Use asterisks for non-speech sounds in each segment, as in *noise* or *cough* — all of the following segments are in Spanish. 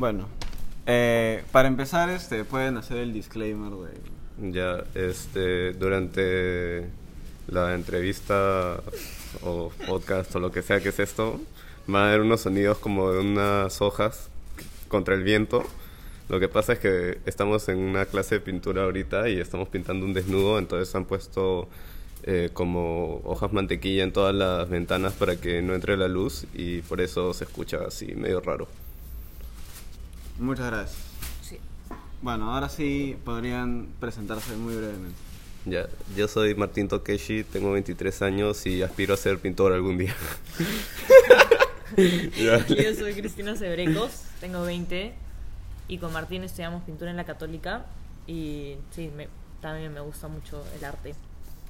Bueno, eh, para empezar, este, pueden hacer el disclaimer de... Ya, este, durante la entrevista o podcast o lo que sea que es esto, van a haber unos sonidos como de unas hojas contra el viento. Lo que pasa es que estamos en una clase de pintura ahorita y estamos pintando un desnudo, entonces han puesto eh, como hojas mantequilla en todas las ventanas para que no entre la luz y por eso se escucha así medio raro. Muchas gracias. Sí. Bueno, ahora sí podrían presentarse muy brevemente. Ya, yo soy Martín Tokeshi, tengo 23 años y aspiro a ser pintor algún día. *laughs* Yo soy Cristina Sebrecos, tengo 20 y con Martín estudiamos pintura en la Católica y sí, me- también me gusta mucho el arte.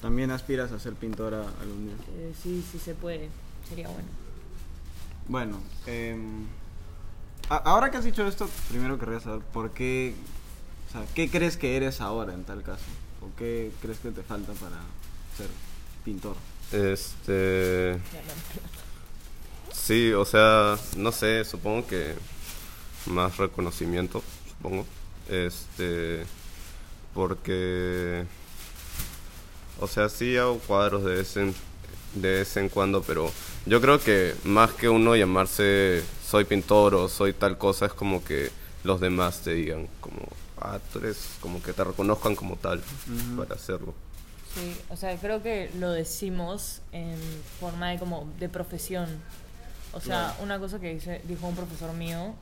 ¿También aspiras a ser pintora algún día? Eh, sí, sí se puede, sería bueno. Bueno, a- ahora que has dicho esto, primero querría saber por qué, o sea, ¿qué crees que eres ahora en tal caso? ¿O qué crees que te falta para ser pintor? Este, *laughs* sí, o sea, no sé, supongo que más reconocimiento, supongo. Este, porque, o sea, sí hago cuadros de vez en, de vez en cuando, pero yo creo que más que uno llamarse soy pintor o soy tal cosa, es como que los demás te digan, como, ah, tú eres, como que te reconozcan como tal para hacerlo. Sí, o sea, creo que lo decimos en forma de como de profesión. O sea, una cosa que dice, dijo un profesor mío,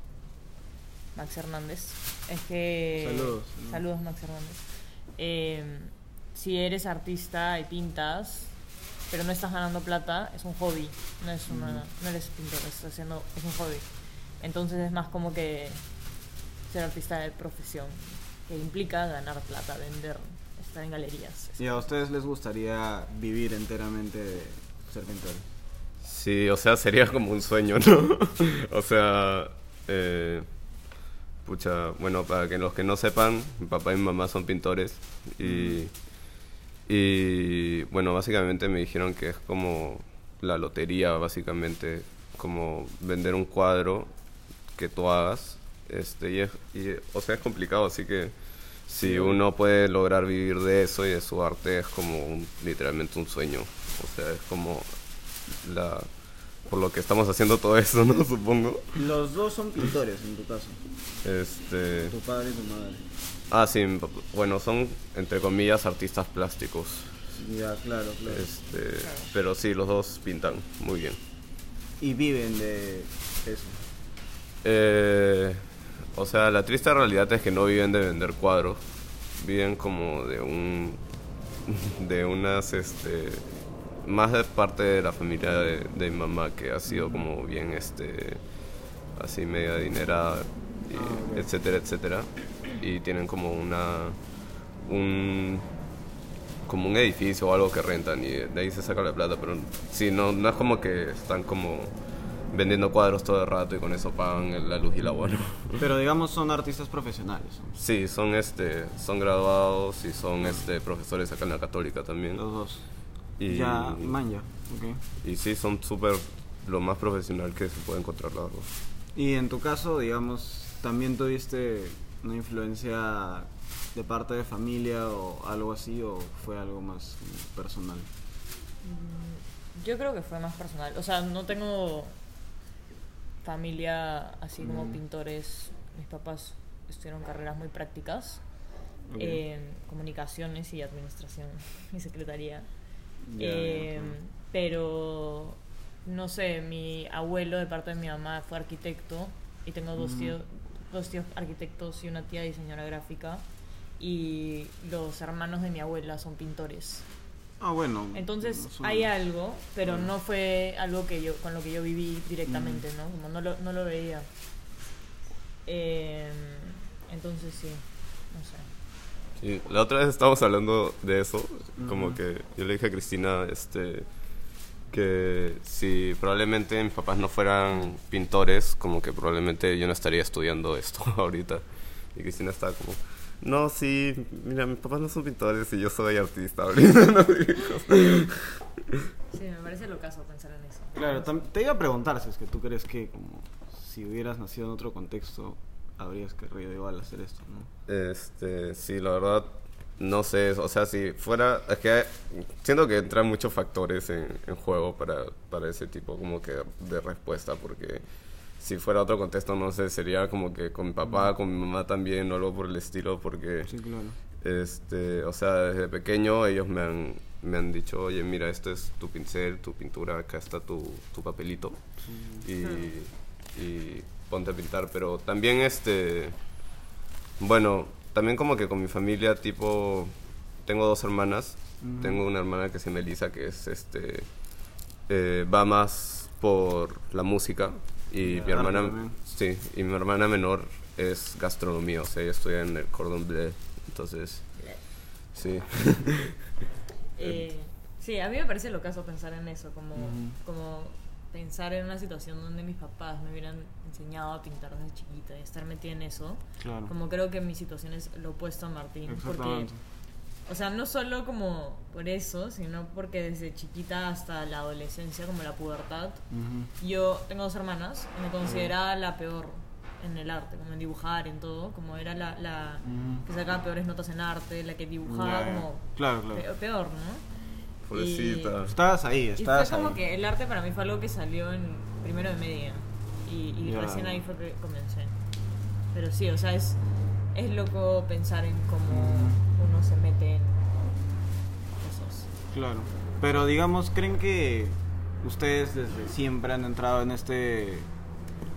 Max Hernández, es que... Saludos. Saludos, Max Hernández. Eh, si eres artista y pintas, pero no estás ganando plata, es un hobby, no, es una, no eres pintor, estás haciendo, es un hobby. Entonces es más como que ser artista de profesión, que implica ganar plata, vender, estar en galerías. ¿Y a ustedes les gustaría vivir enteramente de ser pintores? Sí, o sea, sería como un sueño, ¿no? *laughs* o sea, eh, pucha, bueno, para que los que no sepan, mi papá y mi mamá son pintores y, y bueno, básicamente me dijeron que es como la lotería, básicamente, como vender un cuadro que tú hagas, este, y, es, y, o sea, es complicado, así que si uno puede lograr vivir de eso y de su arte es como un- literalmente un sueño, o sea, es como la por lo que estamos haciendo todo eso, ¿no? *laughs* Supongo. Los dos son pintores en tu caso, Este, tu padre y tu madre. ah, sí, bueno, son entre comillas artistas plásticos. Ya, claro, claro. Este, pero sí, los dos pintan muy bien. Y viven de eso. Eh, o sea, la triste realidad es que no viven de vender cuadros, viven como de un *laughs* de unas este más de parte de la familia de, de mi mamá que ha sido como bien este así media adinerada y Ah, etcétera etcétera y tienen como una un como un edificio o algo que rentan y de ahí se saca la plata pero sí no no es como que están como vendiendo cuadros todo el rato y con eso pagan la luz y el agua ¿no? Pero digamos son artistas profesionales. sí son este son graduados y son este profesores acá en la católica también Los dos. Y Ya, manja. ok. y sí son súper lo más profesional que se puede encontrar los dos Y en tu caso, digamos, ¿también tuviste una influencia de parte de familia o algo así o fue algo más personal? Yo creo que fue más personal. O sea, no tengo familia así como Mm. pintores. Mis papás estudiaron carreras muy prácticas. Ok. en comunicaciones y administración y secretaría. Eh, Pero, no sé, mi abuelo de parte de mi mamá fue arquitecto y tengo dos, Mm. tíos, dos tíos arquitectos y una tía diseñadora gráfica. Y los hermanos de mi abuela son pintores. Ah, bueno. Entonces hay algo, pero Mm. no fue algo que yo con lo que yo viví directamente, ¿no? Como no lo, no lo veía. Eh, entonces sí, no sé. Sí, la otra vez estábamos hablando de eso, como Ujú. que yo le dije a Cristina este, que si probablemente mis papás no fueran pintores, como que probablemente yo no estaría estudiando esto *laughs* ahorita. Y Cristina estaba como, no, sí, mira, mis papás no son pintores y yo soy artista *laughs* ahorita. ¿no? Sí, me parece lo caso pensar en eso. Claro, te iba a preguntar si es que tú crees que como si hubieras nacido en otro contexto habrías querido igual hacer esto, ¿no? Este, sí, la verdad, no sé, o sea, si fuera, es que siento que entran muchos factores en, en juego para, para ese tipo como que de respuesta, porque si fuera otro contexto, no sé, sería como que con mi papá, con mi mamá también, o algo por el estilo, porque, Sí, claro. este, o sea, desde pequeño ellos me han, me han dicho, oye, mira, esto es tu pincel, tu pintura, acá está tu, tu papelito, y, y ponte a pintar, pero también, este, bueno, también como que con mi familia, tipo, tengo dos hermanas, tengo una hermana que se llama Elisa, que es, este, eh, va más por la música, y mi hermana, también. sí, y mi hermana menor es gastronomía, o sea, ella estudia en el Cordon Bleu, entonces, sí. *laughs* Eh, sí, a mí me parece lo caso pensar en eso, como, como pensar en una situación donde mis papás me hubieran enseñado a pintar desde chiquita y estar metida en eso. Claro. Como creo que mi situación es lo opuesto a Martín. Porque, o sea, no solo como por eso, sino porque desde chiquita hasta la adolescencia, como la pubertad, Ujú. yo tengo dos hermanas y me consideraba la peor en el arte, como en dibujar, en todo, como era la, la Ujú. que sacaba peores notas en arte, la que dibujaba ya. como Claro, claro. pe- peor, ¿no? Pobrecita. Estabas ahí, Y fue estabas como ahí. que el arte para mí fue algo que salió en primero de media y, y Ya. recién ahí fue que comencé. Pero sí, o sea, es, es loco pensar en cómo uno se mete en cosas. Claro. Pero digamos, ¿creen que ustedes desde siempre han entrado en este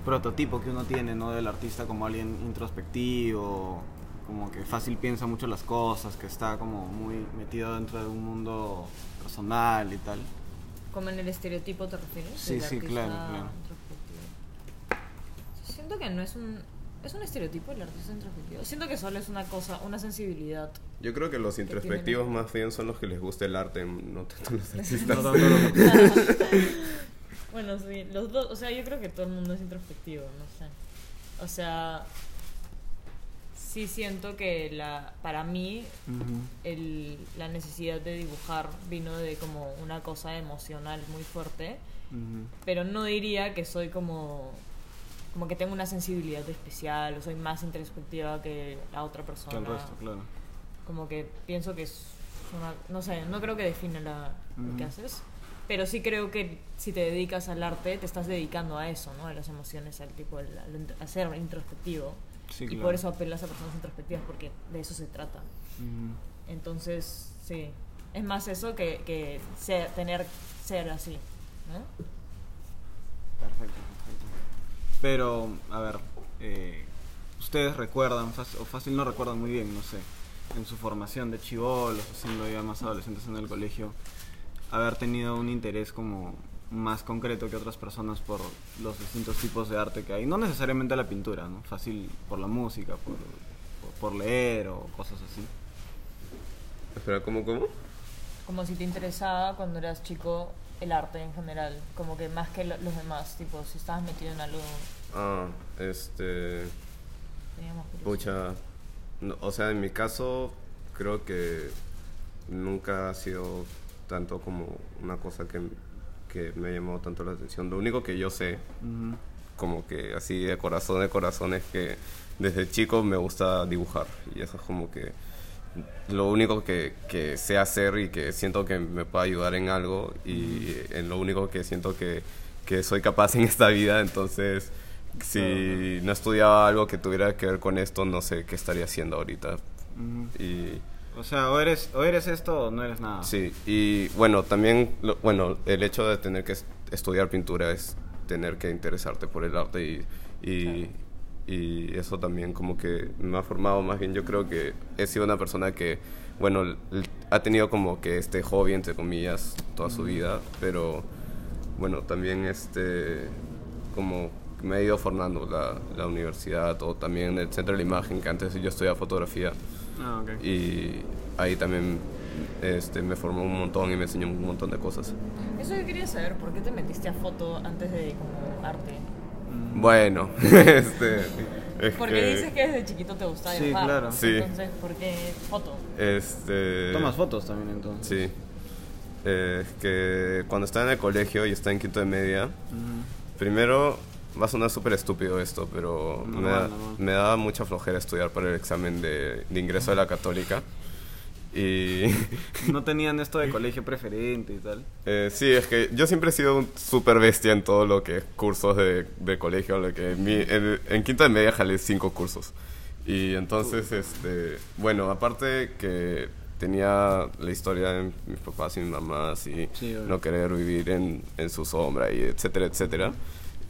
prototipo que uno tiene, ¿no? Del artista como alguien introspectivo, como que fácil piensa mucho las cosas, que está como muy metido dentro de un mundo personal y tal. ¿Como en el estereotipo te refieres? Sí, sí, claro, claro. introspectivo. Siento que no es un... ¿Es un estereotipo el artista introspectivo? Siento que solo es una cosa, una sensibilidad. Yo creo que los introspectivos más bien son los que les gusta el arte, no tanto los *laughs* No artistas. tanto lo- *laughs* *laughs* Bueno, sí, los dos, o sea, yo creo que todo el mundo es introspectivo, no sé. O sea, sí siento que la, para mí el, la necesidad de dibujar vino de como una cosa emocional muy fuerte, pero no diría que soy como como que tengo una sensibilidad especial o soy más introspectiva que la otra Que persona. el resto, claro. Como que pienso que es una, no sé, no creo que define la, lo que haces, pero sí creo que si te dedicas al arte te estás dedicando a eso, ¿no? A las emociones, al tipo, al- a ser introspectivo. Sí, y claro. por eso apelas a personas introspectivas porque de eso se trata. Entonces, sí, es más eso que, que ser, tener ser así, ¿no? Perfecto, perfecto. Pero, a ver, eh, ustedes recuerdan, fácil, o fácil no recuerdan muy bien, no sé, en su formación de chivolos, o siendo ya más adolescentes en el colegio, haber tenido un interés como más concreto que otras personas por los distintos tipos de arte que hay. No necesariamente la pintura, ¿no? Fácil por la música, por, por, por leer o cosas así. Espera, ¿cómo, cómo? Como si te interesaba cuando eras chico el arte en general, como que más que lo- los demás, tipo, si estabas metido en algo, Ah, este... teníamos Pucha, no, o sea, en mi caso creo que nunca ha sido tanto como una cosa que, que me ha llamado tanto la atención. Lo único que yo sé, Ujú. como que así de corazón de corazón, es que desde chico me gusta dibujar. Y eso es como que lo único que, que sé hacer y que siento que me puede ayudar en algo y en lo único que siento que, que soy capaz en esta vida. Entonces, si no estudiaba algo que tuviera que ver con esto, no sé qué estaría haciendo ahorita. Ujú. Y O sea, o eres, o eres esto o no eres nada. sí, y bueno, también, lo- bueno, el hecho de tener que es- estudiar pintura es tener que interesarte por el arte y, y, y eso también como que me ha formado más bien. Yo creo que he sido una persona que, bueno, ha tenido como que este hobby, entre comillas, toda su vida, pero bueno, también este, como me he ido formando la, la universidad o también el centro de la imagen, que antes yo estudiaba fotografía Ah, y ahí también este, me formó un montón y me enseñó un montón de cosas. Eso yo quería saber, ¿por qué te metiste a foto antes de como arte? Bueno, *laughs* este, es Porque que, dices que desde chiquito te gustaba Sí, dibujar. claro. Sí. Entonces, ¿por qué foto? este, Tomas fotos también entonces. Sí. Eh, Es que cuando estaba en el colegio y estaba en quinto de media, primero va a sonar súper estúpido esto, pero me, Normal, da- normal. me daba mucha flojera estudiar para el examen de, de ingreso de la católica. Y *laughs* No tenían esto de *laughs* colegio preferente y tal. eh, sí, es que yo siempre he sido un súper bestia en todo lo que es cursos de, de colegio. Lo que mi- en, en quinto de media jalé cinco cursos. Y entonces, este, bueno, aparte que tenía la historia de mis papás y mis mamás y Sí, no querer vivir en, en su sombra y etcétera, etcétera.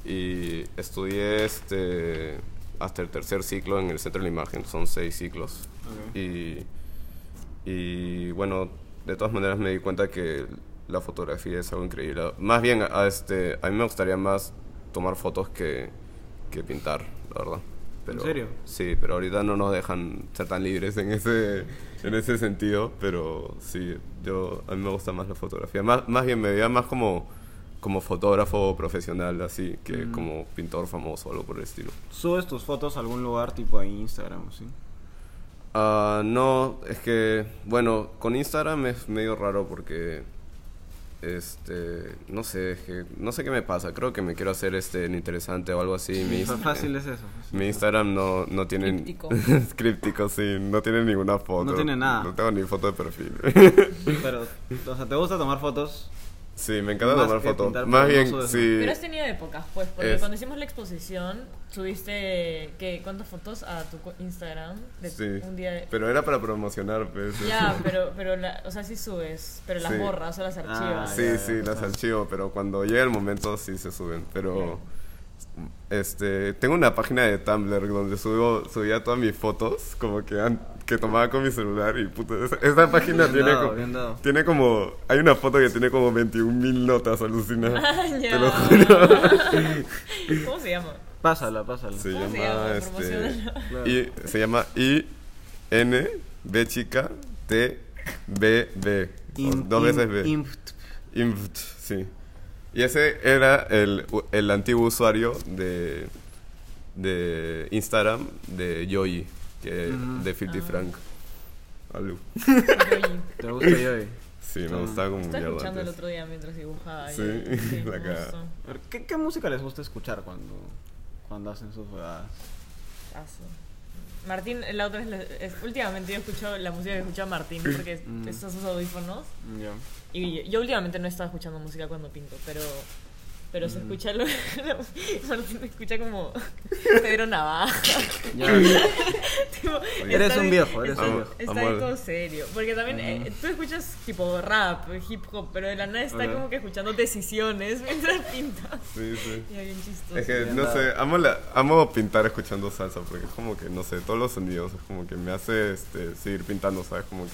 Y estudié este, hasta el tercer ciclo en el Centro de la Imagen, son seis ciclos. Ok. Y, y bueno, de todas maneras me di cuenta que la fotografía es algo increíble. Más bien, a, este, a mí me gustaría más tomar fotos que, que pintar, la verdad. Pero, serio? Sí, pero ahorita no nos dejan ser tan libres en ese, en ese sentido, pero sí, yo, a mí me gusta más la fotografía. Más, más bien me veía más como, como fotógrafo profesional, así, que como pintor famoso o algo por el estilo. ¿Subes tus fotos a algún lugar tipo a Instagram o sí? Ah, no, es que, bueno, con Instagram es medio raro porque, este, no sé, es que, no sé qué me pasa, creo que me quiero hacer este en interesante o algo así. Mi, Fácil es *laughs* eso. fácil. mi Instagram no, no tiene... Críptico. *laughs* Críptico, sí, no tiene ninguna foto. No tiene nada. No tengo ni foto de perfil. Pero, o sea, ¿te gusta tomar fotos? Sí, me encanta Más tomar que fotos. Más bien, sí. Pero has tenido épocas, pues, porque Es- cuando hicimos la exposición, subiste, ¿qué? ¿Cuántas fotos a tu co- Instagram? De Sí, un día de... pero era para promocionar, pues. Ya, pero, pero la, o sea, sí subes, pero las Sí. borras o las archivas. Sí, ya, sí, ya, las archivo, pero cuando llega el momento sí se suben. Pero este tengo una página de Tumblr donde subo subía todas mis fotos, como que an- que tomaba con mi celular y puta, esa, esa página Bien tiene dado, como, bien dado. tiene como hay una foto que tiene como 21 mil notas, alucina. *laughs* Ah, Te ya. lo juro. *laughs* ¿Cómo se llama? Pásala, pásala. Se ¿Cómo se llama llama? este. Claro. y se llama I N B chica T B B. Dos veces B. Inft, sí. Y ese era el, el antiguo usuario de, de Instagram de Joey, que, de Filthy Ah. Frank. Yoyi. ¿Te gusta yo? *laughs* Sí, me gustaba como Estaba escuchando el antes. otro día mientras dibujaba. Sí, y- sí, *laughs* la gustó. ¿Qué, ¿Qué música les gusta escuchar cuando, cuando hacen sus jugadas? Paso. Martín, la otra vez, es- últimamente yo escucho la música que escucha Martín porque Mm. estos sus audífonos. Ya. Y yo, yo últimamente no estaba escuchando música cuando pinto, pero pero Mm. *laughs* se escucha lo, Martín escucha como *laughs* Pedro Navaja. Ya. *laughs* Tipo, Eres está un viejo, eres está, un viejo. Está todo serio. Porque también eh, tú escuchas tipo rap, hip hop, pero de la nada está como que escuchando decisiones mientras pintas. Sí, sí. Y bien chistoso. Es que, no sé, amo, la, amo pintar escuchando salsa, porque es como que, no sé, todos los sonidos es como que me hace este, seguir pintando, ¿sabes? Como que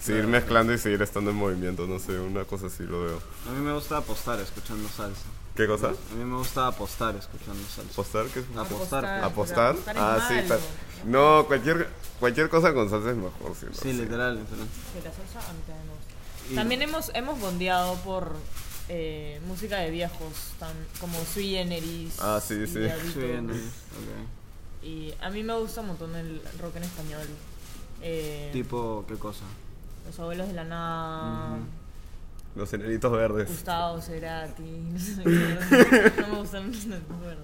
seguir mezclando y seguir estando en movimiento, no sé, una cosa así lo veo. A mí me gusta apostar escuchando salsa. ¿Qué cosa? A mí me gusta apostar escuchando salsa. ¿Apostar? ¿Qué es? Apostar. ¿Apostar? es Ah, sí. malo. ta- No, cualquier, cualquier cosa con salsa es mejor, sí. no Sí, literal, literal. Sí, la salsa a mí también me gusta. Y- También hemos, hemos bondeado por eh, música de viejos, tan, como Sui Generis. Ah, sí, y sí. Sí, no, ok. Y a mí me gusta un montón el rock en español. Eh, Tipo, ¿qué cosa? Los abuelos de la nada. Los enanitos verdes. Gustavo Cerati. No, sé, *laughs* no me gustan. No, bueno,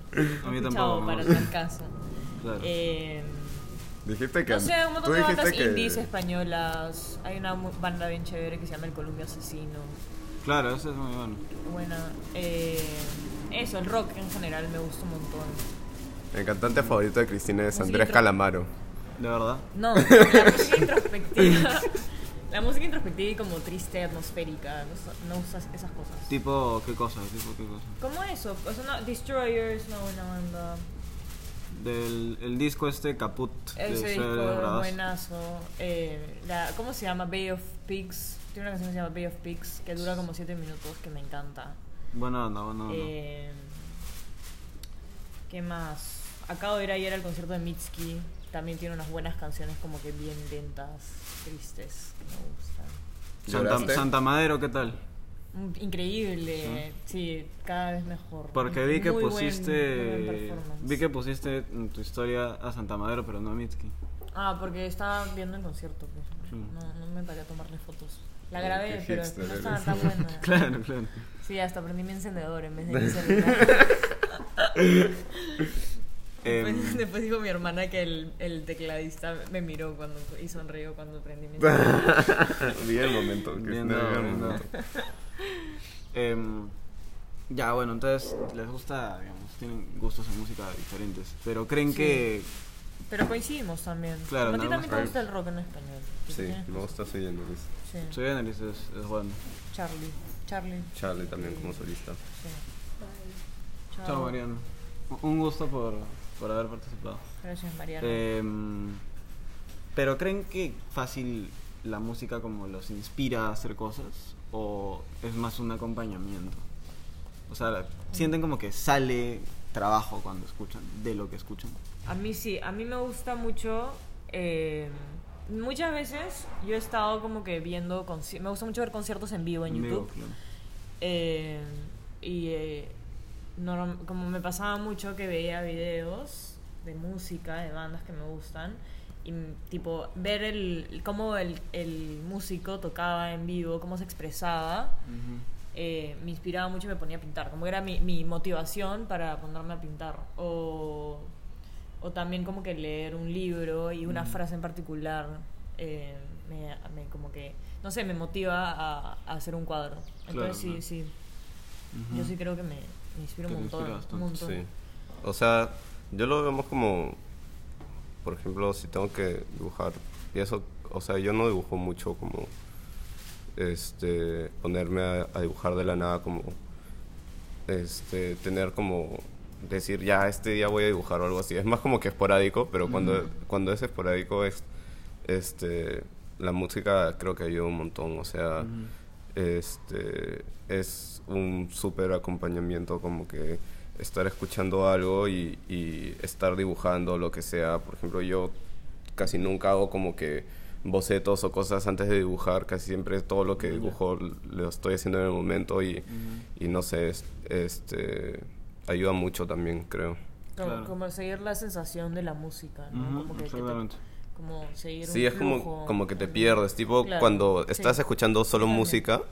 A mí tampoco para tal caso. Claro. Eh, Dijiste que... no sé, un montón de bandas que- indies españolas. Hay una banda bien chévere que se llama El Columbio Asesino. Claro, ese es muy bueno. Buena. Eh, eso, el rock en general me gusta un montón. El cantante favorito de Cristina es Andrés Calamaro. ¿De verdad? No, la música *laughs* introspectiva. La música introspectiva y como triste, atmosférica. No, no usas esas cosas. Tipo, ¿qué cosa? Tipo, ¿qué cosa? ¿Cómo eso? O sea, no, Destroyers, una buena banda. Del el disco este Caput Ese disco buenazo. Eh, la, ¿Cómo se llama? Bay of Pigs. Tiene una canción que se llama Bay of Pigs que dura como 7 minutos que me encanta. Buena onda, buena onda. Eh, ¿Qué más? Acabo de ir ayer al concierto de Mitski. También tiene unas buenas canciones como que bien lentas, tristes, que me gustan. Santa. Santa Madero, ¿qué tal? Mm, Increíble, sí, cada vez mejor. Porque vi que Muy pusiste buen performance. vi que pusiste en tu historia a Santa Madero, pero no a Mitski. Ah, porque estaba viendo el concierto, pues. Sí. No, no me paré a tomarle fotos. La grabé, pero no eres. estaba tan buena. *laughs* Claro, claro. Sí, hasta prendí mi encendedor en vez de mi *laughs* celular. *laughs* Em, Después, *laughs* después dijo mi hermana que el, el tecladista me miró cuando y sonrió cuando prendí mi *laughs* Vi el momento. Que el momento. Em, ya, bueno, entonces les gusta, digamos, tienen gustos en música diferentes, pero creen Sí. que... Pero coincidimos también. Claro, a ti también te gusta el rock en español. Sí, me gusta Soy Luis. Sí. Soy es, es bueno. Charlie. Charlie. Charlie también como solista. Sí. Chao, Mariano. Un gusto por, por haber participado. Gracias, Mariano. Em, pero creen que fácil la música como los inspira a hacer cosas o es más un acompañamiento. O sea, sienten como que sale trabajo cuando escuchan de lo que escuchan. A mí sí, a mí me gusta mucho. eh, muchas veces yo he estado como que viendo. Me gusta mucho ver conciertos en vivo en En vivo, YouTube. claro. Eh, y eh, norm- como me pasaba mucho que veía videos de música, de bandas que me gustan, y mm, tipo ver el, cómo el, el músico tocaba en vivo, cómo se expresaba, Ujú. eh, me inspiraba mucho y me ponía a pintar, como era mi, mi motivación para ponerme a pintar. O, o también como que leer un libro y una Mm. frase en particular eh, me, me como que, no sé, me motiva a, a hacer un cuadro. Entonces Claro, sí, claro. sí, Ujú. yo sí creo que me, me inspira un montón. inspira un montón. Sí. O sea, yo lo vemos como, por ejemplo, si tengo que dibujar, y eso, o sea, yo no dibujo mucho como, este, ponerme a, a dibujar de la nada como, este, tener como, decir, ya, este día voy a dibujar o algo así. Es más como que esporádico, pero cuando, cuando es esporádico es, este, la música creo que ayuda un montón, o sea. Este es un súper acompañamiento como que estar escuchando algo y, y estar dibujando lo que sea por ejemplo yo casi nunca hago como que bocetos o cosas antes de dibujar casi siempre todo lo que dibujo lo estoy haciendo en el momento y, Ujú. y no sé es- este ayuda mucho también creo Como, Claro. como seguir la sensación de la música, ¿no? Ujú, como que, que te-. Como seguir sí un es como flujo. como que te pierdes tipo Claro, cuando sí. estás escuchando solo música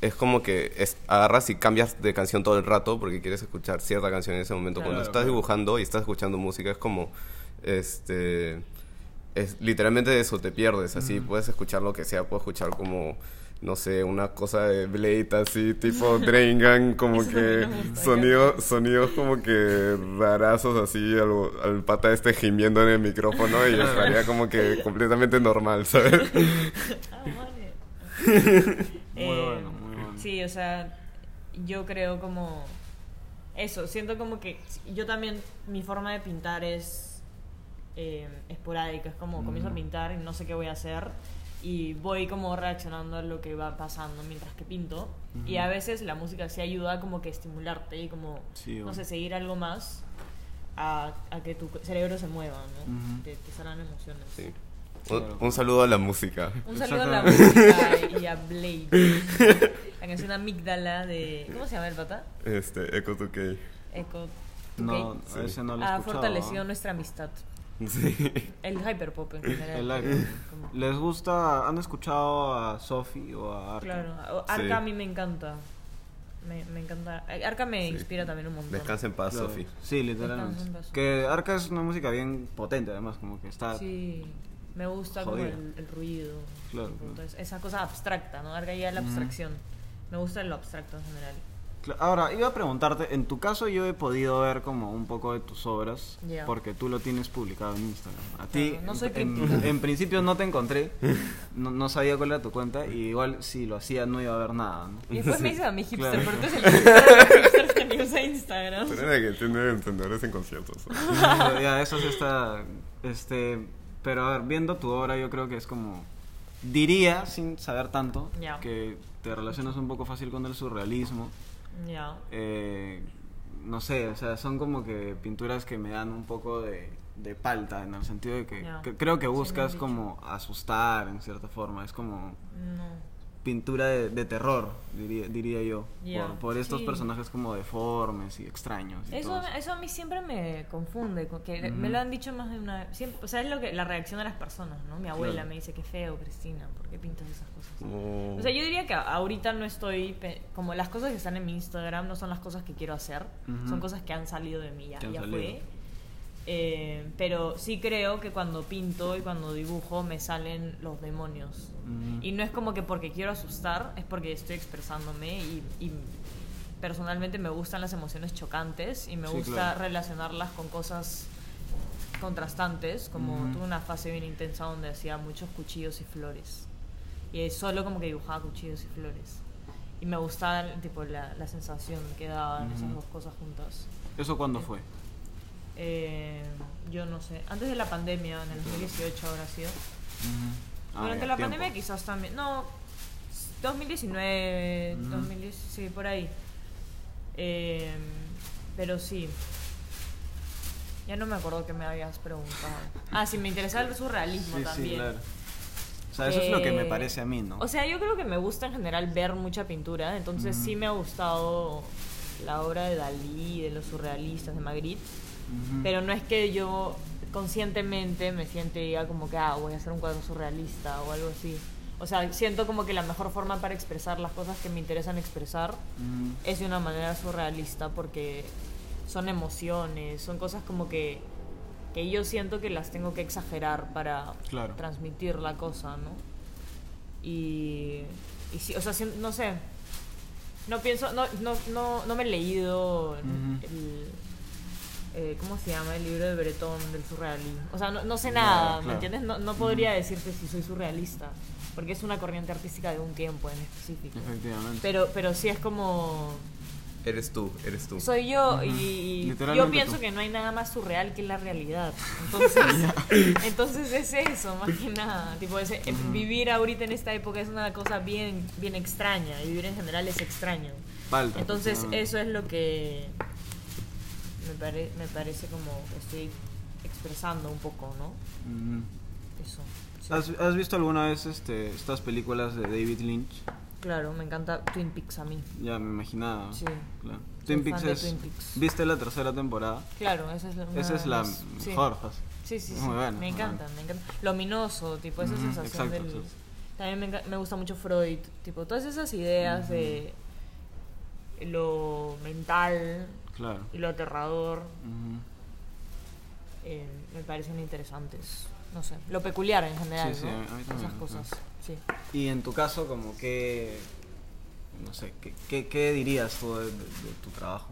es como que es- agarras y cambias de canción todo el rato porque quieres escuchar cierta canción en ese momento. Claro. Cuando Claro, estás claro. dibujando y estás escuchando música es como, este, es literalmente eso, te pierdes. Así puedes escuchar lo que sea, puedes escuchar como, no sé, una cosa de Blade así, tipo Draingan, *laughs* como Eso que también me gusta, sonido, sonidos como que rarazos así, al, al pata este gimiendo en el micrófono y *laughs* estaría como que completamente normal, ¿sabes? Ah, vale. *laughs* Muy Eh, bueno, muy bueno. Sí, o sea, yo creo como eso, siento como que yo también mi forma de pintar es eh, esporádica, es como comienzo a Ujú. pintar y no sé qué voy a hacer y voy como reaccionando a lo que va pasando mientras que pinto y Ujú. a veces la música sí ayuda como que a estimularte y como Sí, no sé, seguir algo más a, a que tu cerebro se mueva, ¿no? Ujú. te, te salgan emociones. Sí. Claro. Un, un saludo a la música. Un saludo a la música y a Blade. *laughs* La canción Amígdala de. ¿Cómo se llama el pata? Este, Echo 2K. Echo. No, Sí. a ese no lo he ha escuchado. fortalecido nuestra amistad. *laughs* Sí. El hyperpop en general. El como- ¿Les gusta, han escuchado a Sophie o a Arca? Claro. Arca Sí. a mí me encanta. Me, me encanta. Arca me Sí. inspira también un montón. Descansa en paz, Claro. Sofi. Sí, literalmente. Que Arca es una música bien potente, además, como que está... Sí. Me gusta como Jodida. el, el ruido. Claro, entonces, esa cosa abstracta, ¿no? Arca ya la Ujú. abstracción. Me gusta lo abstracto en general. Ahora, iba a preguntarte, en tu caso yo he podido ver como un poco de tus obras, porque tú lo tienes publicado en Instagram. A ti, no soy en, principio no te encontré, *laughs* no, no sabía cuál era tu cuenta, y igual si lo hacía no iba a ver nada, ¿no? Y después me *laughs* dice a mi hipster, Claro. pero tú eres el hipster que ni usa Instagram. Pero era que tiene en conciertos. *laughs* Ya, eso sí está, este, pero a ver, viendo tu obra yo creo que es como, diría, sin saber tanto, que te relacionas un poco fácil con el surrealismo, Eh, no sé, o sea, son como que pinturas que me dan un poco de, de palta, en el sentido de que, creo que buscas como asustar en cierta forma, es como, No. Pintura de, de terror, diría, diría yo. Por, por estos sí. personajes como deformes y extraños. y Eso, todo eso. eso a mí siempre me confunde, con que me lo han dicho más de una vez. Siempre, o sea, es lo que, la reacción de las personas, ¿no? Mi abuela Claro. me dice, qué feo, Cristina, ¿por qué pintas esas cosas? Como- O sea, yo diría que ahorita no estoy, pe- como las cosas que están en mi Instagram no son las cosas que quiero hacer, son cosas que han salido de mí, ya, Que ya salido. fue. Eh, pero sí creo que cuando pinto y cuando dibujo me salen los demonios. Ujú. Y no es como que porque quiero asustar, es porque estoy expresándome y, y personalmente me gustan las emociones chocantes y me Sí, gusta claro. relacionarlas con cosas contrastantes, como Ujú. tuve una fase bien intensa donde hacía muchos cuchillos y flores. Y solo como que dibujaba cuchillos y flores. Y me gustaba tipo la, la sensación que daban esas Ujú. dos cosas juntas. ¿Eso cuándo fue? Eh, yo no sé, antes de la pandemia, en el 2018 habrá sido. Ah, Durante ya, la tiempo. pandemia quizás también. No, 2019, Ujú. 2010, sí, por ahí. Eh, pero sí. Ya no me acuerdo que me habías preguntado. Ah, sí, me interesaba el surrealismo Sí, también. sí, claro. O sea, eso es lo que me Eh, parece a mí, ¿no? O sea, yo creo que me gusta en general ver mucha pintura, entonces sí me ha gustado la obra de Dalí, de los surrealistas, de Magritte, Pero no es que yo conscientemente me siente y diga como que ah, voy a hacer un cuadro surrealista o algo así. O sea, siento como que la mejor forma para expresar las cosas que me interesan expresar es de una manera surrealista porque son emociones, son cosas como que, que yo siento que las tengo que exagerar para Claro. transmitir la cosa, ¿no? Y, y sí, o sea, no sé, no pienso, no, no, no, no me he leído el, eh, ¿cómo se llama? El libro de Breton del surrealismo. O sea, no, no sé nada, ¿me claro. entiendes? No, no podría decirte si soy surrealista, porque es una corriente artística de un tiempo en específico. Efectivamente. Pero, pero sí es como Eres tú, eres tú. soy yo Ujú. y, y yo pienso tú. que no hay nada más surreal que la realidad. Entonces, *laughs* entonces es eso, más que nada. Tipo, ese- el vivir ahorita en esta época es una cosa bien, bien extraña. Y vivir en general es extraño. Falta. Entonces eso es lo que me, pare- me parece como estoy expresando un poco, ¿no? Eso. sí. ¿Has, has visto alguna vez este, estas películas de David Lynch? Claro, me encanta Twin Peaks a mí. Ya me imaginaba. Sí. Claro. Twin Peaks es. Twin Peaks. ¿Viste la tercera temporada? Claro, esa es la, una Esa es la mejor. Sí, sí, sí. Muy buena, me encanta, me encanta. Lo ominoso, tipo, esa sensación exacto, del... sí. También me, me gusta mucho Freud, tipo, todas esas ideas de lo mental Claro. y lo aterrador eh, me parecen interesantes. No sé, lo peculiar en general, Sí, sí, ¿no? a mí también, Esas cosas, sí. Y en tu caso, como que. No sé, ¿qué, qué, qué dirías tú de, de- de tu trabajo?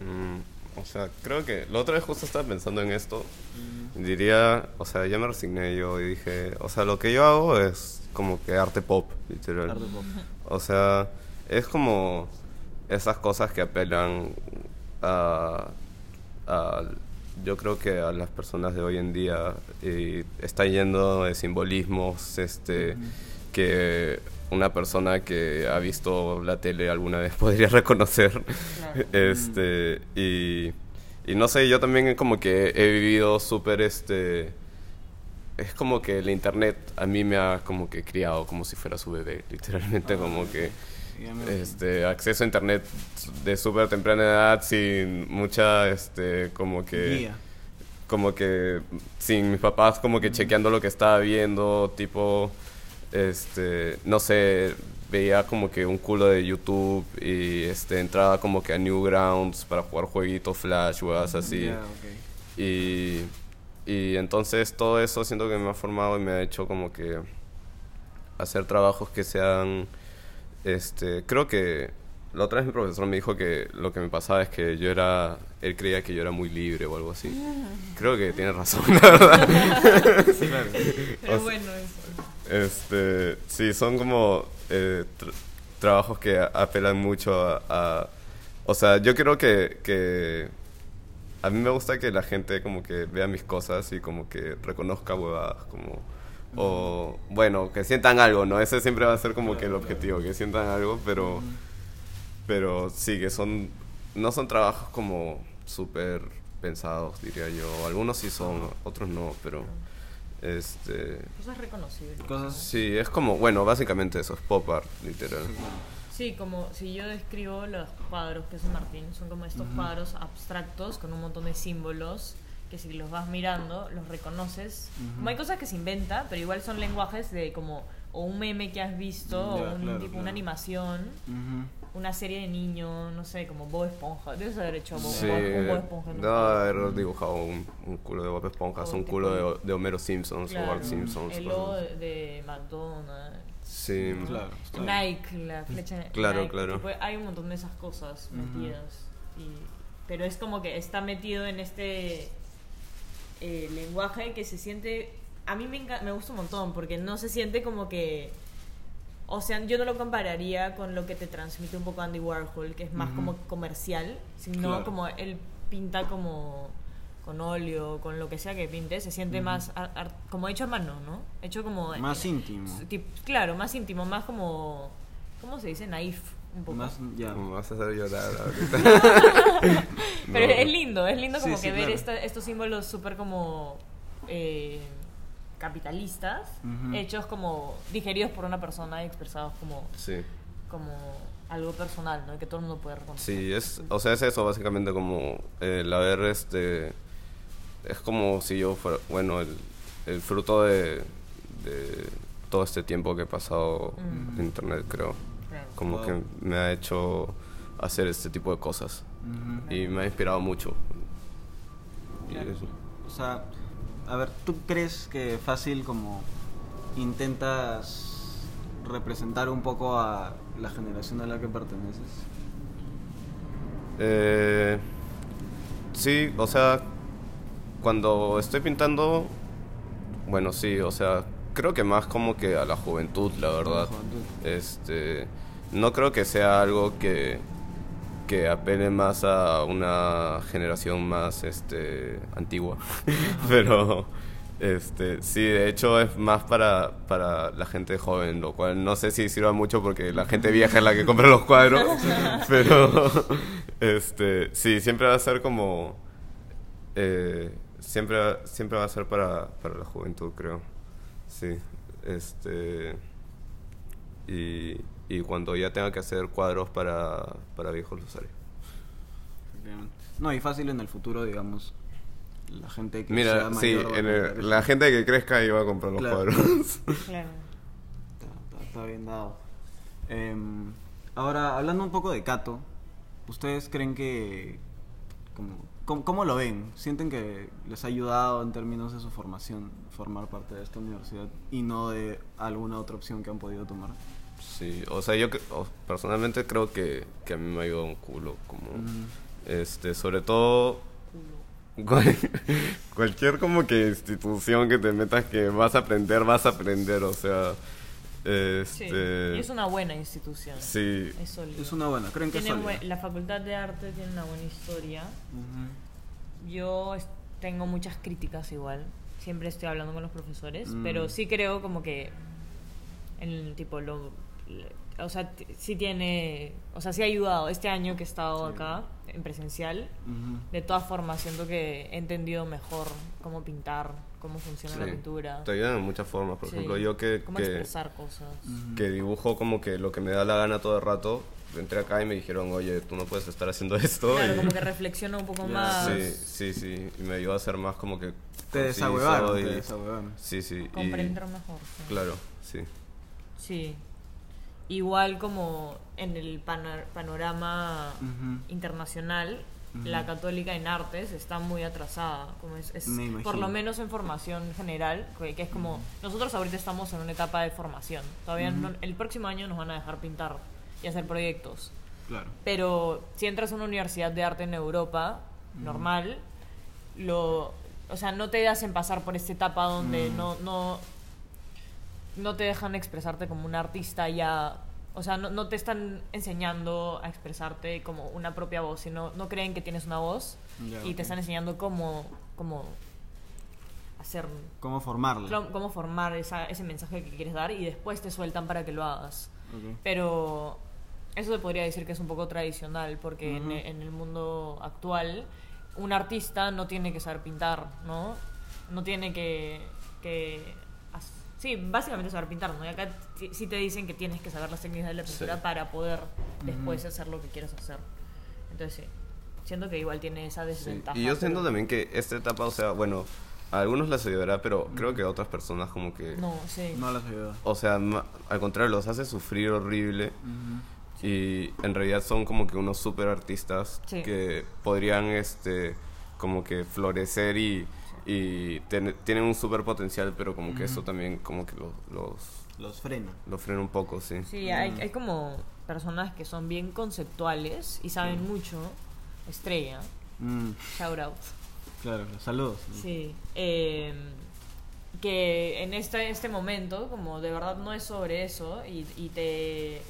Mm, o sea, creo que la otra vez justo estaba pensando en esto. Diría, o sea, ya me resigné yo y dije, o sea, lo que yo hago es como que arte pop, literal. Arte pop. O sea, es como esas cosas que apelan a, a- yo creo que a las personas de hoy en día y está yendo de simbolismos este que una persona que ha visto la tele alguna vez *laughs* podría reconocer Claro. *laughs* este y, y no sé yo también como que he vivido súper este es como que el internet a mí me ha como que criado como si fuera su bebé literalmente como que me- este acceso a internet de súper temprana edad sin mucha este como que Guía. como que sin mis papás como que chequeando lo que estaba viendo tipo este no sé veía como que un culo de YouTube y este entraba como que a Newgrounds para jugar jueguitos flash huevas así. Y, y entonces todo eso siento que me ha formado y me ha hecho como que hacer trabajos que sean, este, creo que la otra vez mi profesor me dijo que lo que me pasaba es que yo era, él creía que yo era muy libre o algo así. Creo que tiene razón, *laughs* la verdad. Sí, claro. Pero O bueno, eso. Este, sí, son como eh, tr- trabajos que apelan mucho a, a- O sea, yo creo que, que... A mí me gusta que la gente como que vea mis cosas y como que reconozca huevadas, como... O, bueno, que sientan algo, ¿no? Ese siempre va a ser como que el objetivo, que sientan algo, pero... Pero sí, que son... No son trabajos como súper pensados, diría yo. Algunos sí son, otros no, pero... Este, Cosas reconocibles. Cosas... sí, es como, bueno, básicamente eso, es pop art, literal. Sí, como si yo describo los cuadros que hace Martín, son como estos cuadros abstractos con un montón de símbolos que si los vas mirando los reconoces. Como hay cosas que se inventa, pero igual son lenguajes de como o un meme que has visto, Ya, o un claro, tipo claro. una animación, Ujú. una serie de niños, no sé, como Bob Esponja. Debes haber hecho Bob, Sí, un Bob Esponja. cuadro. haber dibujado un, un culo de Bob Esponja, O un tipo- culo de, de Homero Simpsons o Claro, Bart Simpsons. El logo de, de McDonald's. Sí, Claro. Nike, la flecha de Claro, Nike, claro. tipo, hay un montón de esas cosas metidas. y- pero es como que está metido en este eh, lenguaje que se siente. A mí me, me gusta un montón porque no se siente como que. O sea, yo no lo compararía con lo que te transmite un poco Andy Warhol, que es más como comercial, sino Claro. como él pinta como con óleo, con lo que sea que pinte, se siente más ar- ar- como hecho a mano, ¿no? Hecho como Más eh, íntimo. Claro, más íntimo, más como. ¿Cómo se dice? Naif, un poco. Más, ya. me vas a hacer llorar *laughs* ahorita. *laughs* Pero No. es lindo, es lindo como sí, que ver claro. esta- estos símbolos súper como. eh, capitalistas, hechos como digeridos por una persona y expresados como, Sí. como algo personal, ¿no? Y que todo el mundo puede reconocer. Sí, es, o sea, es eso básicamente como el haber, este, es como si yo fuera, bueno, el, el fruto de, de todo este tiempo que he pasado Mm. en internet, creo. Como Wow. que me ha hecho hacer este tipo de cosas y me ha inspirado mucho. Claro. O sea, a ver, ¿tú crees que fácil como intentas representar un poco a la generación a la que perteneces? Eh, sí, o sea, cuando estoy pintando, bueno, sí, o sea, creo que más como que a la juventud, la verdad. juventud. Este, no creo que sea algo que que apele más a una generación más este antigua. *laughs* Pero este, sí, de hecho es más para, para la gente joven, lo cual no sé si sirva mucho porque la gente vieja es la que compra los cuadros, *laughs* pero este, sí, siempre va a ser como eh, siempre siempre va a ser para, para la juventud, creo. Sí. Este y, y cuando ya tenga que hacer cuadros para, para viejos los haré. No, y fácil en el futuro, digamos, la gente que sea Mira, mayor sí, en el- la gente que crezca iba a comprar los Claro. cuadros. *laughs* Claro. Está, está- está bien dado. Em, ahora, hablando un poco de Cato, ¿ustedes creen que... Como, ¿cómo, cómo lo ven? ¿Sienten que les ha ayudado en términos de su formación formar parte de esta universidad y no de alguna otra opción que han podido tomar? Sí, o sea, yo cre- o- personalmente creo que, que a mí me ayudó un culo, como, este, sobre todo, cual- *laughs* cualquier como que institución que te metas que vas a aprender, vas a aprender, o sea, este, Y es una buena institución. sí, Es. Es una buena, ¿creen que Tiene la Facultad de Arte tiene una buena historia. Yo tengo muchas críticas igual. Siempre estoy hablando con los profesores, Mm. pero sí creo como que el tipo lo o sea, sí tiene, o sea, sí ha ayudado este año que he estado Sí. acá en presencial. Ujú. De todas formas, siento que he entendido mejor cómo pintar, cómo funciona la sí. pintura. te ayudan de muchas formas, por Sí. ejemplo, yo que, cómo que, expresar cosas. que dibujo como que lo que me da la gana todo el rato, entré acá y me dijeron, oye, tú no puedes estar haciendo *laughs* esto. Claro, y- como que reflexiona un poco Ya, más. Sí, sí, sí. Y me ayudó a ser más como que. Te desahuevaron, y- te desahuevaron. Sí, sí. y- Comprender mejor. sí. Claro, sí. Sí. Igual como en el pana- panorama internacional, la católica en artes está muy atrasada. Como es, es- por lo menos en formación general, que, que es como nosotros ahorita estamos en una etapa de formación. Todavía no- el próximo año nos van a dejar pintar y hacer proyectos. Claro. Pero si entras a una universidad de arte en Europa, normal, lo, o sea, no te hacen pasar por esta etapa donde no, no, no te dejan expresarte como un artista ya. O sea, no, no te están enseñando a expresarte como una propia voz, sino no creen que tienes una voz y te están enseñando cómo, cómo hacer, ¿Cómo formarla? cómo formar esa- ese mensaje que quieres dar y después te sueltan para que lo hagas. Pero eso se podría decir que es un poco tradicional, porque en, Ujú. en el mundo actual un artista no tiene que saber pintar, ¿no? No tiene que... que sí, básicamente saber pintar, ¿no? Y acá sí te dicen que tienes que saber las técnicas de la pintura Sí. para poder después hacer lo que quieres hacer. Entonces sí, siento que igual tiene esa desventaja. Y yo siento pero- también que esta etapa, o sea, bueno, a algunos les ayudará, pero creo que a otras personas como que... No, sí. No las ayuda. O sea, al contrario, los hace sufrir horrible. Y en realidad son como que unos super artistas Sí. que podrían, este, como que florecer y, y ten- tienen un super potencial, pero como que eso también como que lo- los, Los frena. los frena un poco, sí. Sí, hay, hay como personas que son bien conceptuales y saben mucho. Estrella, Mm, shout out. claro, saludos. Sí. eh, que en este, este momento, como de verdad no es sobre eso, y, y te,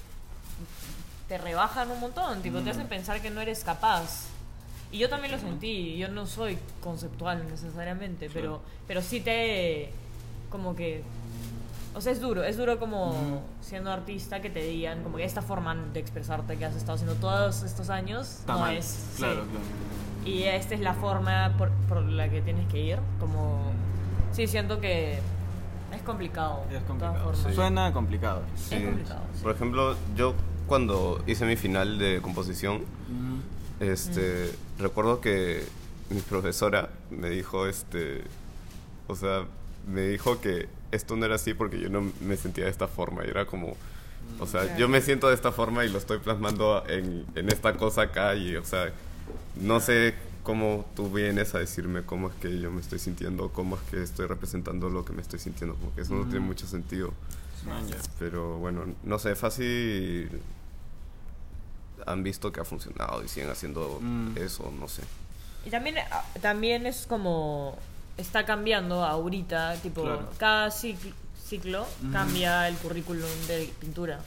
te rebajan un montón, tipo, te hacen pensar que no eres capaz. Y yo también lo sentí, yo no soy conceptual necesariamente, pero, pero sí te, como que, o sea, es duro, es duro como siendo artista que te digan, como que esta forma de expresarte que has estado haciendo todos estos años Está no mal. es. sí. Claro, claro. Y esta es la forma por, por la que tienes que ir. Como. Sí, siento que es complicado. Es complicado. formas. Suena complicado. Sí. Es complicado, sí. Por ejemplo, yo cuando hice mi final de composición, este, recuerdo que mi profesora me dijo, este, o sea, me dijo que esto no era así porque yo no me sentía de esta forma. Y era como, o sea, Claro. yo me siento de esta forma y lo estoy plasmando en, en esta cosa acá y, o sea, no sé cómo tú vienes a decirme cómo es que yo me estoy sintiendo, cómo es que estoy representando lo que me estoy sintiendo, porque eso no tiene mucho sentido. Pero bueno, no sé, fácil han visto que ha funcionado y siguen haciendo Mm. eso, no sé. Y también, ah, también es como. Está cambiando ahorita, tipo, Claro. cada ciclo, ciclo cambia el currículum de pintura.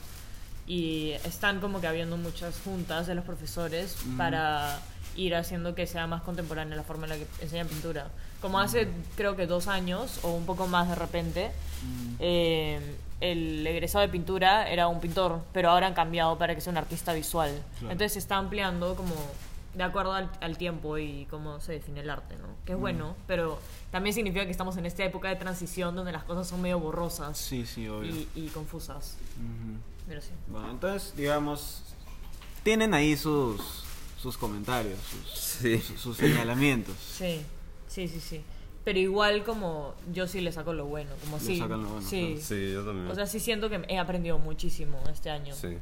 Y están como que habiendo muchas juntas de los profesores para ir haciendo que sea más contemporánea la forma en la que enseñan pintura. Como hace, creo que dos años, o un poco más de repente, eh, el egresado de pintura era un pintor, pero ahora han cambiado para que sea un artista visual. Claro. Entonces se está ampliando como de acuerdo al, al tiempo y cómo se define el arte, ¿no? Que es bueno, pero también significa que estamos en esta época de transición donde las cosas son medio borrosas Sí, sí, obvio. y, y confusas. Ujú. Pero sí. Bueno, entonces, digamos, tienen ahí sus, sus comentarios, sus, Sí. sus, sus señalamientos. Sí, sí, sí, sí. Pero igual como yo sí le saco lo bueno, como Le sí. sacan lo bueno, sí. Sí, yo también. O sea, sí siento que he aprendido muchísimo este año. sí.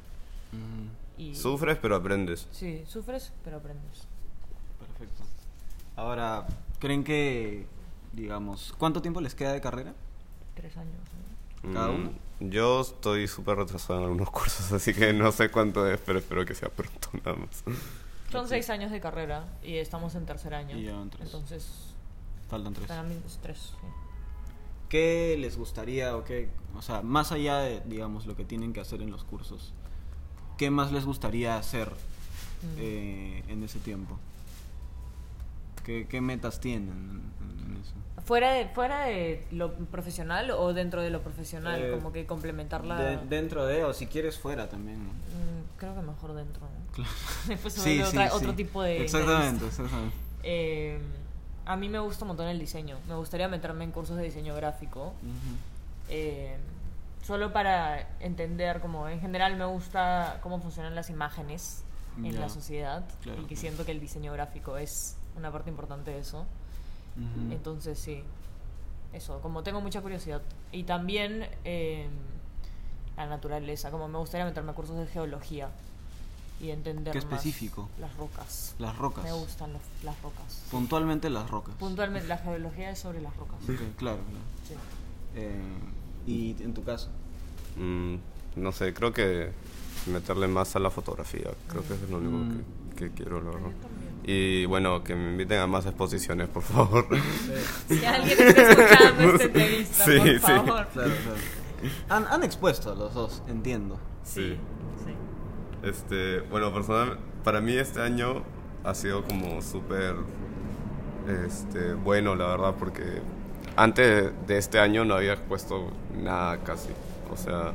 Y, Sufres, pero aprendes. Sí, sufres, pero aprendes. Perfecto. Ahora, ¿creen que, digamos, cuánto tiempo les queda de carrera? Tres años. ¿no? ¿Cada Mm, uno? Yo estoy súper retrasado en algunos *laughs* cursos, así que no sé cuánto es, pero espero que sea pronto nada más. Son seis años de carrera y estamos en tercer año. Y ya tres. Entonces, Faltan tres. para mí es tres. sí. ¿Qué les gustaría o qué, o sea, más allá de, digamos, lo que tienen que hacer en los cursos, qué más les gustaría hacer Mm. eh, en ese tiempo? ¿Qué, qué metas tienen en, en eso? ¿Fuera de, ¿Fuera de lo profesional o dentro de lo profesional? Eh, como que complementar la... De- dentro de, o si quieres fuera también, ¿no? Mm, creo que mejor dentro. ¿no? Claro. *laughs* Después se Sí, sí, otra- sí. otro tipo de... Exactamente, *laughs* exactamente. Eh, a mí me gusta un montón el diseño. Me gustaría meterme en cursos de diseño gráfico. Eh, solo para entender como en general me gusta cómo funcionan las imágenes en la sociedad Claro, y que claro. siento que el diseño gráfico es una parte importante de eso. Entonces sí, eso, como tengo mucha curiosidad. Y también eh, la naturaleza, como me gustaría meterme a cursos de geología y entender ¿Qué más específico? las rocas. Las rocas. Me gustan los- las rocas. Puntualmente las rocas. Puntualmente, la geología es sobre las rocas. Ok, claro, claro. Sí. Eh, y en tu caso. Mm, no sé, creo que meterle más a la fotografía. Creo que eso es lo único Mm. que, que quiero, también. Y bueno, que me inviten a más exposiciones, por favor. Si alguien está escuchando esta entrevista, Sí, por sí. favor. Claro, claro. Han, han expuesto a los dos, entiendo. Sí, sí. Este, bueno, personal, para mí este año ha sido como súper este, bueno, la verdad, porque antes de este año no había expuesto nada casi. O sea,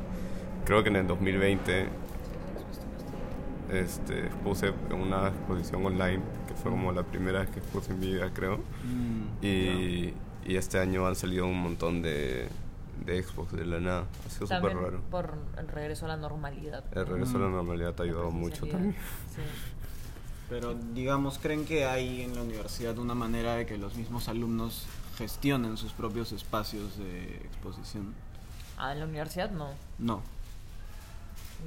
creo que en el 2020 este, expuse en una exposición online, que fue como la primera vez que expuse en mi vida, creo. Mm, Y, y este año han salido un montón de, de expos de la nada. Ha sido súper raro. por el regreso a la normalidad. El regreso a la normalidad te ha ayudado mucho también. Sí. Pero, digamos, ¿creen que hay en la universidad una manera de que los mismos alumnos gestionen sus propios espacios de exposición? Ah, en la universidad no. No.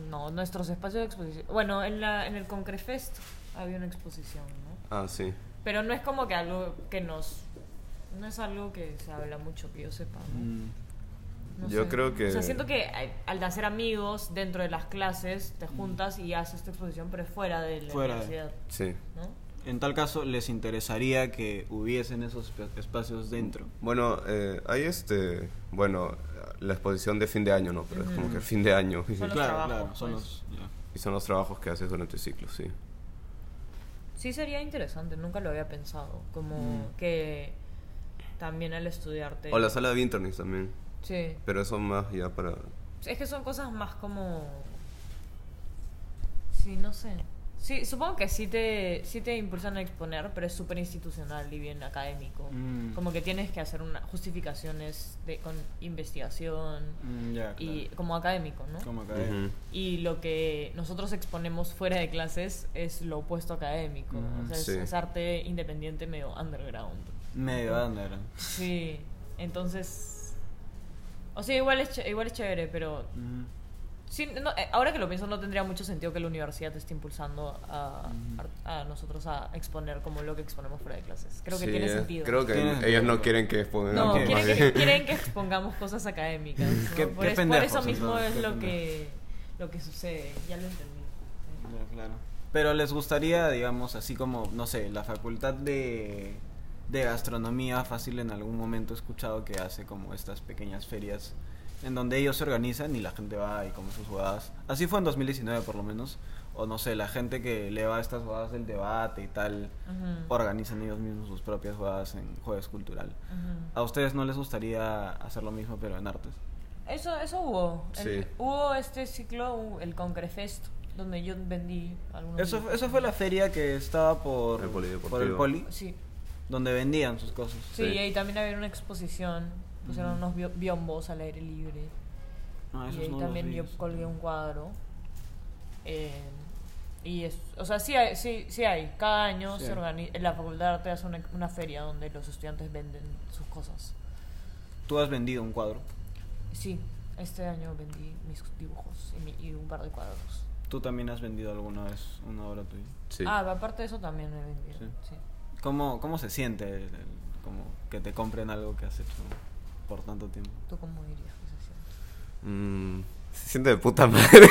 No, nuestros espacios de exposición. Bueno, en, la, en el Concrefest había una exposición, ¿no? Ah, sí. Pero no es como que algo que nos. No es algo que se habla mucho, que yo sepa. ¿no? Mm, No Yo sé. creo que- O sea, siento que eh, al hacer amigos dentro de las clases, te juntas y haces tu exposición, pero es fuera de la Fuera de- universidad, Sí. ¿no? En tal caso, ¿les interesaría que hubiesen esos espa- espacios dentro? Bueno, eh, hay este, bueno, la exposición de fin de año, ¿no? Pero es como que el fin de año. Son los claro, trabajos, claro, son pues. los... Y son los trabajos que haces durante el ciclo, sí. Sí sería interesante, nunca lo había pensado. Como Mm. que también al estudiarte... O la sala de Internix también. Sí. Pero eso más ya para... Es que son cosas más como... Sí, no sé. Sí, supongo que sí te, sí te impulsan a exponer, pero es súper institucional y bien académico. Mm. Como que tienes que hacer una, justificaciones de, con investigación Mm, ya, y claro. como académico, ¿no? Como académico. Ujú. Y lo que nosotros exponemos fuera de clases es lo opuesto académico. Mm, o sea, es- sí. es, arte independiente medio underground. Medio underground. Sí, entonces... O sea, igual es, ch- igual es chévere, pero Mm. Sí, no, eh, ahora que lo pienso, no tendría mucho sentido que la universidad esté impulsando a, a- a nosotros a exponer como lo que exponemos fuera de clases. Creo que Sí, tiene eh, sentido. Creo que ellos no quieren que expongan. no, quieren, que, *laughs* quieren que expongamos cosas académicas. ¿no? Qué- por, qué es- por pendejos, eso mismo entonces, es lo que, lo que sucede. Ya lo entendí. Sí. Claro. Pero les gustaría, digamos, así como, no sé, la facultad de, de gastronomía fácil en algún momento he escuchado que hace como estas pequeñas ferias en donde ellos se organizan y la gente va y come sus jugadas. Así fue en 2019 por lo menos. O no sé, la gente que le va a estas jugadas del debate y tal, organizan ellos mismos sus propias jugadas en jueves cultural. ¿A ustedes no les gustaría hacer lo mismo pero en artes? Eso, eso hubo. El- Sí. hubo este ciclo, el Concrefest, donde yo vendí algunos. Eso, libros. eso fue la feria que estaba por El polideportivo. por el poli, Sí, donde vendían sus cosas. sí, Sí. y ahí también había una exposición. Pusieron unos bio- biombos al aire libre. Ah, y ahí no también yo colgué un cuadro. Eh, y es, o sea, sí hay, sí, sí hay. Cada año Sí. se organiza, la Facultad de Arte hace una, una feria donde los estudiantes venden sus cosas. Tú has vendido un cuadro. Sí, este año vendí mis dibujos y, mi- y un par de cuadros. Tú también has vendido alguna vez una obra tuya. Sí. Ah, aparte de eso también he vendido. Sí. Sí. ¿Cómo, cómo se siente el- el- como que te compren algo que has hecho por tanto tiempo? ¿Tú cómo dirías que se siente? Mm, se siente de puta madre.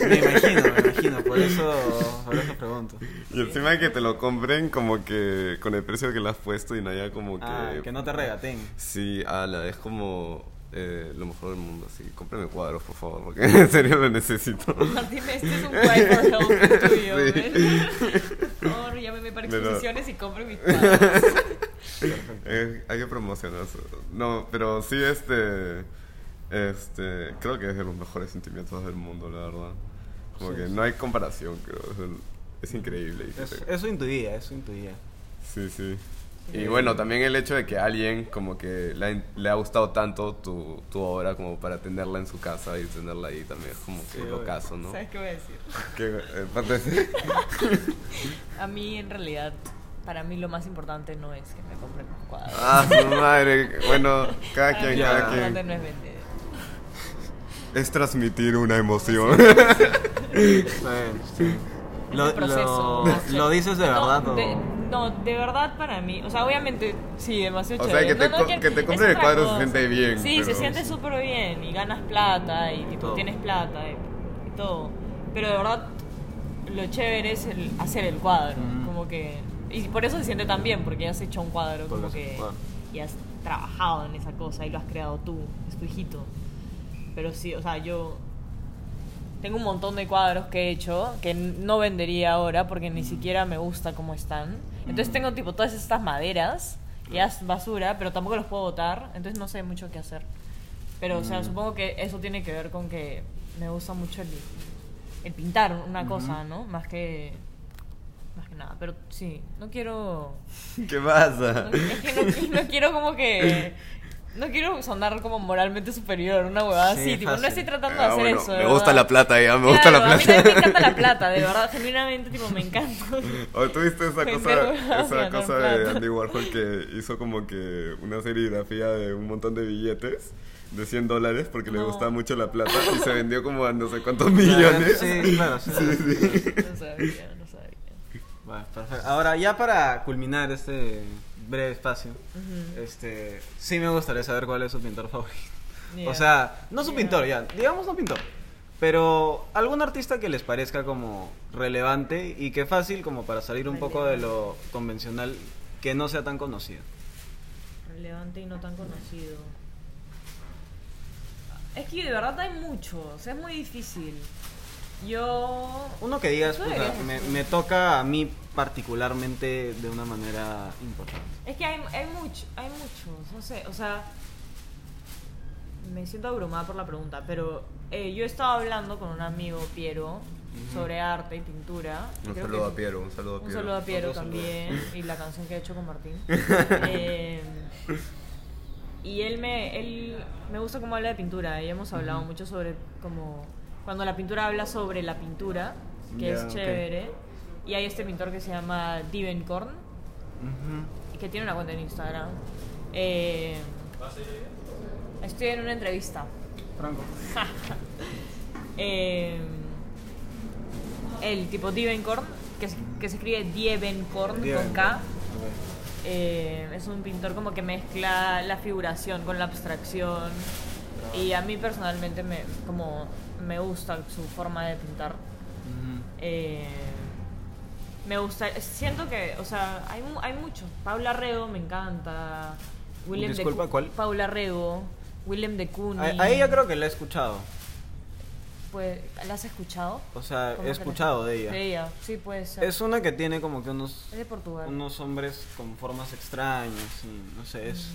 Me imagino, me imagino, por eso, por eso pregunto. y encima que te lo compren como que con el precio que le has puesto y no haya como que... Ah, que no te regaten. Sí, ala, es como eh, lo mejor del mundo. Así, cómprame cuadros, por favor, porque *laughs* en serio lo necesito. Martín, este es un help *laughs* tuyo. Sí. Exposiciones y compre mis. *laughs* Eh, hay que promocionar eso. No, pero sí, este. Este. Creo que es de los mejores sentimientos del mundo, la verdad. Como Sí, que sí. no hay comparación, creo. Es, el- es increíble. eso intuía, eso intuía. Sí, sí. Sí. Y bueno, también el hecho de que a alguien como que le ha, le ha gustado tanto tu, tu obra como para tenerla en su casa y tenerla ahí también es como que Sí, lo caso, ¿no? ¿Sabes qué voy a decir? Eh, *laughs* A mí, en realidad, para mí lo más importante no es que me compren los cuadros. ah, su madre. Bueno, cada Para quien, mí lo ya, más cada importante quien. no es vender. Es transmitir una emoción. Bueno, sí. *laughs* Lo, el proceso. lo- lo dices de No, verdad o- de, no, de verdad para mí. O sea, obviamente, sí, demasiado O sea, chévere. que te No, no, co- que te compren el cuadro se cosa. siente bien, Sí, se pero- siente súper bien. Y ganas plata y tipo, Todo. tienes plata y, y todo. Pero de verdad, lo chévere es el hacer el cuadro. Ujú. Como que. Y por eso se siente tan bien, porque ya has hecho un cuadro, Porque como que. un cuadro. Y has trabajado en esa cosa y lo has creado tú, es tu hijito. Pero sí, o sea, yo tengo un montón de cuadros que he hecho que no vendería ahora porque ni siquiera me gusta cómo están. Entonces Mm. tengo tipo todas estas maderas, es basura, pero tampoco los puedo botar, entonces no sé mucho qué hacer. Pero, o sea, Mm. supongo que eso tiene que ver con que me gusta mucho el, el pintar una cosa, ¿no? Más que más que nada. Pero sí, no quiero... *laughs* ¿Qué pasa? Es que no, no quiero como que... *laughs* No quiero sonar como moralmente superior, una huevada Sí, así, tipo, no estoy tratando de Ah, hacer bueno, eso. de me gusta verdad. la plata ya, me gusta la Claro, A mí plata. me encanta la plata, de verdad, genuinamente, tipo, me encanta. *laughs* ¿O tuviste esa cosa, esa cosa de plata. Andy Warhol que hizo como que una serigrafía de un montón de billetes de 100 dólares porque le gustaba mucho la plata y se *laughs* vendió como a no sé *laughs* cuántos millones? Sí, claro, sí. No sabía, no sabía. Vale, perfecto. Ahora, ya para culminar este breve espacio, este, sí me gustaría saber cuál es su pintor favorito. O sea, no su pintor, ya, digamos no pintor, pero algún artista que les parezca como relevante y que fácil como para salir un poco de lo convencional, que no sea tan conocido. Relevante y no tan conocido. Es que de verdad hay muchos, es muy difícil. Yo. Uno que digas, puta, me, me toca a mí particularmente de una manera importante. Es que hay, hay, mucho, hay muchos, no sé, o sea. Me siento abrumada por la pregunta, pero eh, yo estaba hablando con un amigo, Piero, sobre arte y pintura. Un creo saludo que- a Piero, un saludo a Un Piero. saludo a Piero también y la canción que he hecho con Martín. *laughs* Eh, y él me, él me gusta cómo habla de pintura y hemos hablado mucho sobre como cuando la pintura habla sobre la pintura, que es chévere. Y hay este pintor que se llama Divenkorn Ujú. y que tiene una cuenta en Instagram. Eh, estoy en una entrevista. Franco. *laughs* Eh, el tipo Divenkorn, que, se- que se escribe Dievenkorn con K. Eh, es un pintor como que mezcla la figuración con la abstracción y a mí personalmente me, como me gusta su forma de pintar. Ujú. Eh, me gusta, siento que, o sea, hay, hay muchos. Paula Rego me encanta. William de Disculpa, Cu- ¿cuál? Paula Rego, William de Kooning. A, a ella creo que la he escuchado. Pues, ¿La has escuchado? O sea, ¿Cómo he escuchado de ella. De ella, sí puede ser. Es una que tiene como que unos Es de Portugal. unos hombres con formas extrañas y no sé, es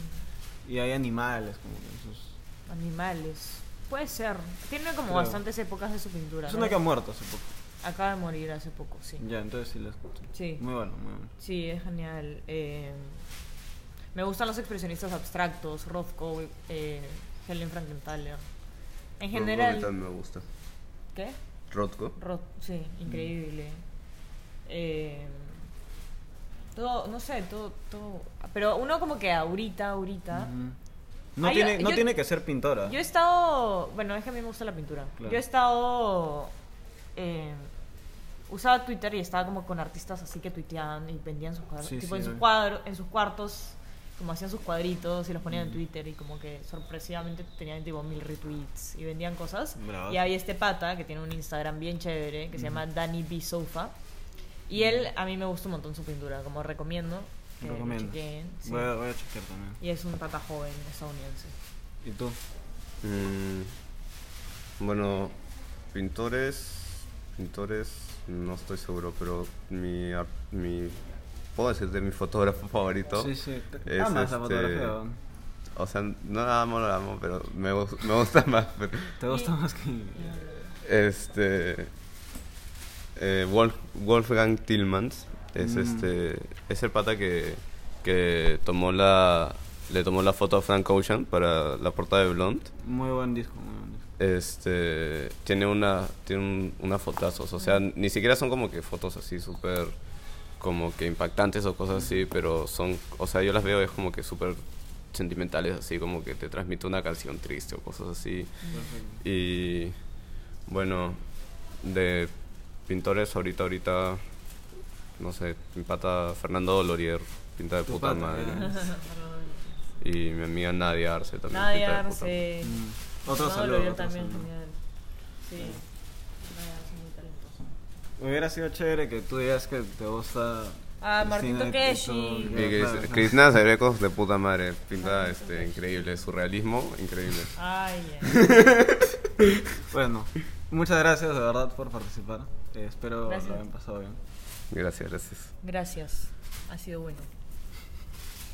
Mm. y hay animales como que en sus Animales. Puede ser. Tiene como Creo. bastantes épocas de su pintura. Es ¿no? una que ha muerto hace poco. Acaba de morir hace poco, sí. Ya, entonces sí la escucho. Sí. Muy bueno, muy bueno. Sí, es genial. Eh, me gustan los expresionistas abstractos, Rothko, eh, Helen Frankenthaler. En Rothko general... también me gusta. ¿Qué? Rothko. Roth, sí, increíble. Eh, todo, no sé, todo, todo... Pero uno como que ahorita, ahorita... No Ay, tiene yo- no yo- tiene que ser pintora. Yo he estado. Bueno, es que a mí me gusta la pintura. Claro. Yo he estado. eh, usaba Twitter y estaba como con artistas así que tuiteaban y vendían sus cuadros. Sí, tipo sí, en, sus ¿no? cuadros, en sus cuartos, como hacían sus cuadritos y los ponían Mm. en Twitter y como que sorpresivamente tenían tipo mil retweets y vendían cosas. Bravo. Y hay este pata que tiene un Instagram bien chévere que se llama Danny B. Sofa. Y él, a mí me gusta un montón su pintura, como recomiendo. que lo Recomiendas. chequeen, sí. Voy, a, voy a chequear también. Y es un pata joven estadounidense. ¿Y tú? Mm, bueno, pintores, pintores, no estoy seguro, pero mi, mi puedo decirte mi fotógrafo *laughs* favorito. Sí, sí. es Amas la este- fotografía. ¿no? O sea, no la amo, no la amo, pero me, me gusta *laughs* más. pero- ¿Te gusta más que Este. eh, Wolf- Wolfgang Tillmans es Mm. este. Es el pata que, que tomó la. Le tomó la foto a Frank Ocean para la portada de Blonde. muy buen disco. Este. Tiene una. Tiene un- unas fotazos. O sea, ni siquiera son como que fotos así súper. Como que impactantes o cosas así, pero son. O sea, yo las veo es como que súper sentimentales, así como que te transmite una canción triste o cosas así. Perfecto. Y bueno, de pintores ahorita, ahorita, no sé, mi pata Fernando Dolorier, pinta de puta pata, madre. *laughs* Y mi amiga Nadia Arce también. Nadia pinta de puta Arce. Mm. Otro No, saludo. Otro también, saludo. genial. Sí. Muy. Hubiera sido chévere que tú digas que te gusta. Ah, cine Tokeshi. y. Cristina Cerecos de puta madre, pinta este, increíble, surrealismo, increíble. Ay, ya. *laughs* Bueno, muchas gracias de verdad por participar. Eh, espero Gracias. lo hayan pasado bien. Gracias, gracias. Gracias. Ha sido bueno.